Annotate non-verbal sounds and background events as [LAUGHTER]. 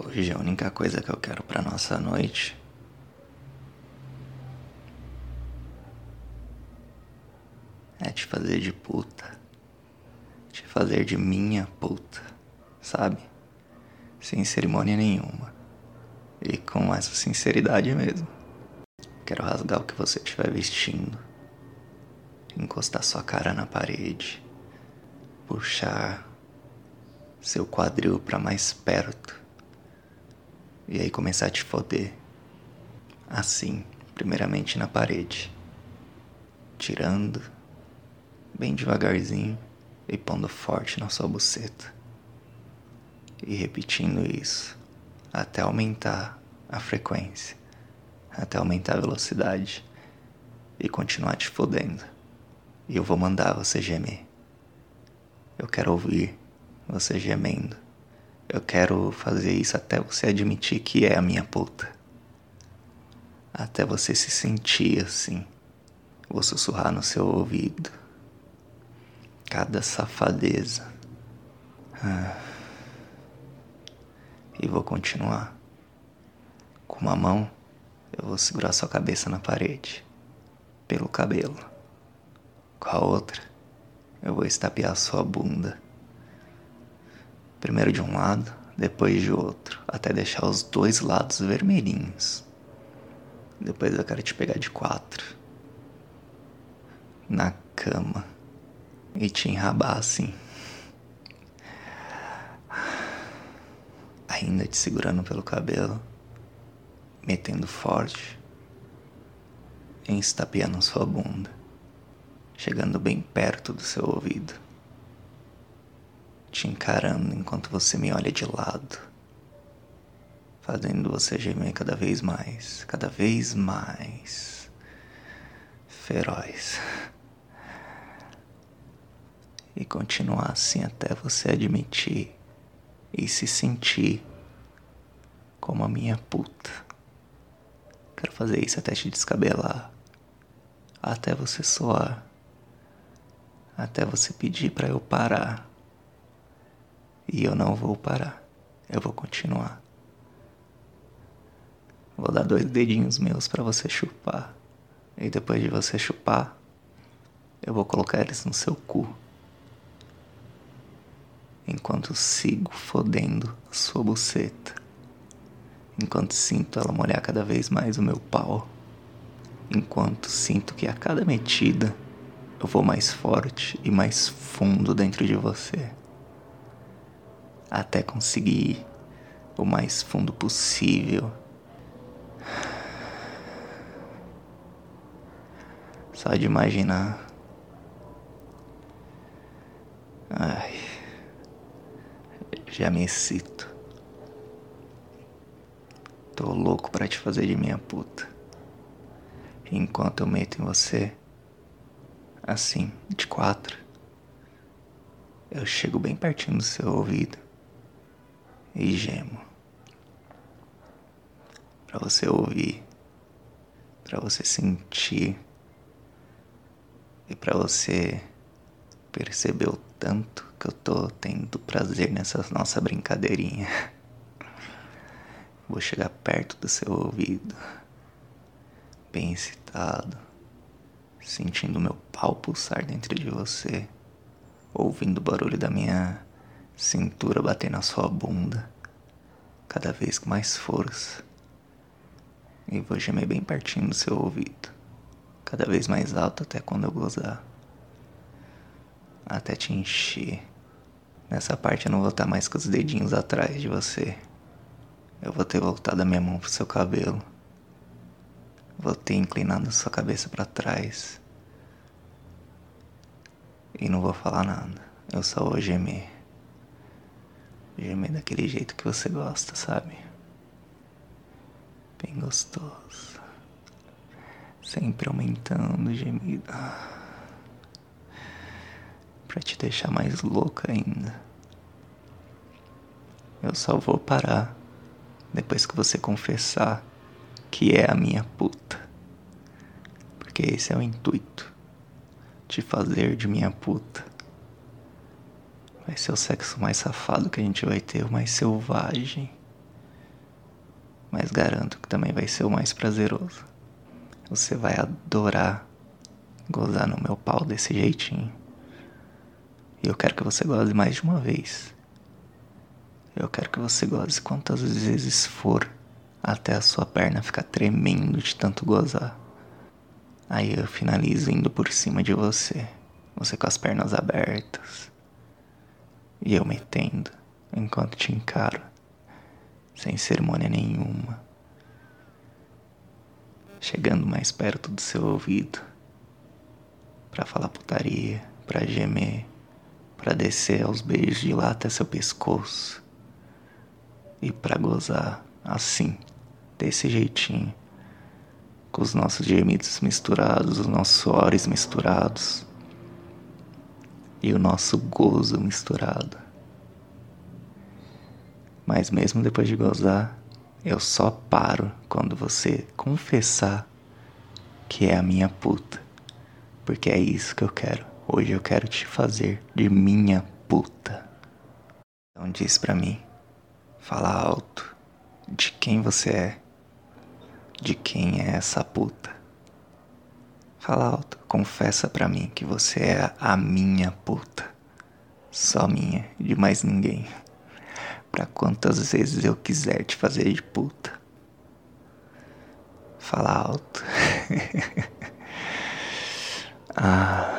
Hoje a única coisa que eu quero pra nossa noite é te fazer de puta. Te fazer de minha puta, sabe? Sem cerimônia nenhuma. E com essa sinceridade mesmo. Quero rasgar o que você estiver vestindo. Encostar sua cara na parede. Puxar seu quadril para mais perto e aí começar a te foder. Assim, primeiramente na parede, tirando bem devagarzinho e pondo forte na sua buceta. E repetindo isso até aumentar a frequência, até aumentar a velocidade e continuar te fodendo. E eu vou mandar você gemer. Eu quero ouvir você gemendo. Eu quero fazer isso até você admitir que é a minha puta. Até você se sentir assim. Vou sussurrar no seu ouvido. Cada safadeza. Ah. E vou continuar. Com uma mão, eu vou segurar sua cabeça na parede. Pelo cabelo. Com a outra, eu vou estapear sua bunda Primeiro de um lado, depois de outro, até deixar os dois lados vermelhinhos. Depois eu quero te pegar de quatro. Na cama. E te enrabar assim. Ainda te segurando pelo cabelo. Metendo forte. E estapeando sua bunda. Chegando bem perto do seu ouvido te encarando enquanto você me olha de lado, fazendo você gemer cada vez mais, cada vez mais feroz. E continuar assim até você admitir e se sentir como a minha puta. Quero fazer isso até te descabelar, até você soar, até você pedir para eu parar. E eu não vou parar. Eu vou continuar. Vou dar dois dedinhos meus para você chupar. E depois de você chupar, eu vou colocar eles no seu cu. Enquanto sigo fodendo a sua buceta. Enquanto sinto ela molhar cada vez mais o meu pau. Enquanto sinto que a cada metida eu vou mais forte e mais fundo dentro de você até conseguir ir o mais fundo possível. Só de imaginar. Ai, já me excito. Tô louco pra te fazer de minha puta. Enquanto eu meto em você, assim, de quatro, eu chego bem pertinho do seu ouvido e gemo. Para você ouvir, para você sentir e para você perceber o tanto que eu tô tendo prazer nessa nossa brincadeirinha. Vou chegar perto do seu ouvido, bem excitado, sentindo meu pau pulsar dentro de você, ouvindo o barulho da minha cintura bater na sua bunda, cada vez com mais força. E vou gemer bem pertinho do seu ouvido, cada vez mais alto até quando eu gozar. Até te encher. Nessa parte eu não vou estar mais com os dedinhos atrás de você. Eu vou ter voltado a minha mão pro seu cabelo. Vou ter inclinado sua cabeça para trás. E não vou falar nada. Eu só vou gemer. Gemer daquele jeito que você gosta, sabe? Bem gostoso. Sempre aumentando o gemido. Pra te deixar mais louca ainda. Eu só vou parar depois que você confessar que é a minha puta. Porque esse é o intuito. Te fazer de minha puta. Vai ser o sexo mais safado que a gente vai ter, o mais selvagem. mas garanto que também vai ser o mais prazeroso. Você vai adorar gozar no meu pau desse jeitinho. E eu quero que você goze mais de uma vez. Eu quero que você goze quantas vezes for até a sua perna ficar tremendo de tanto gozar. Aí eu finalizo indo por cima de você, você com as pernas abertas. E eu metendo enquanto te encaro, sem cerimônia nenhuma. Chegando mais perto do seu ouvido, para falar putaria, para gemer, para descer aos beijos de lá até seu pescoço e para gozar assim, desse jeitinho, com os nossos gemidos misturados, os nossos suores misturados e o nosso gozo misturado. Mas mesmo depois de gozar, eu só paro quando você confessar que é a minha puta. Porque é isso que eu quero. Hoje eu quero te fazer de minha puta. Então diz pra mim, fala alto de quem você é, de quem é essa puta. Fala alto, confessa pra mim que você é a minha puta. Só minha, de mais ninguém. Pra quantas vezes eu quiser te fazer de puta. Fala alto. [LAUGHS] ah.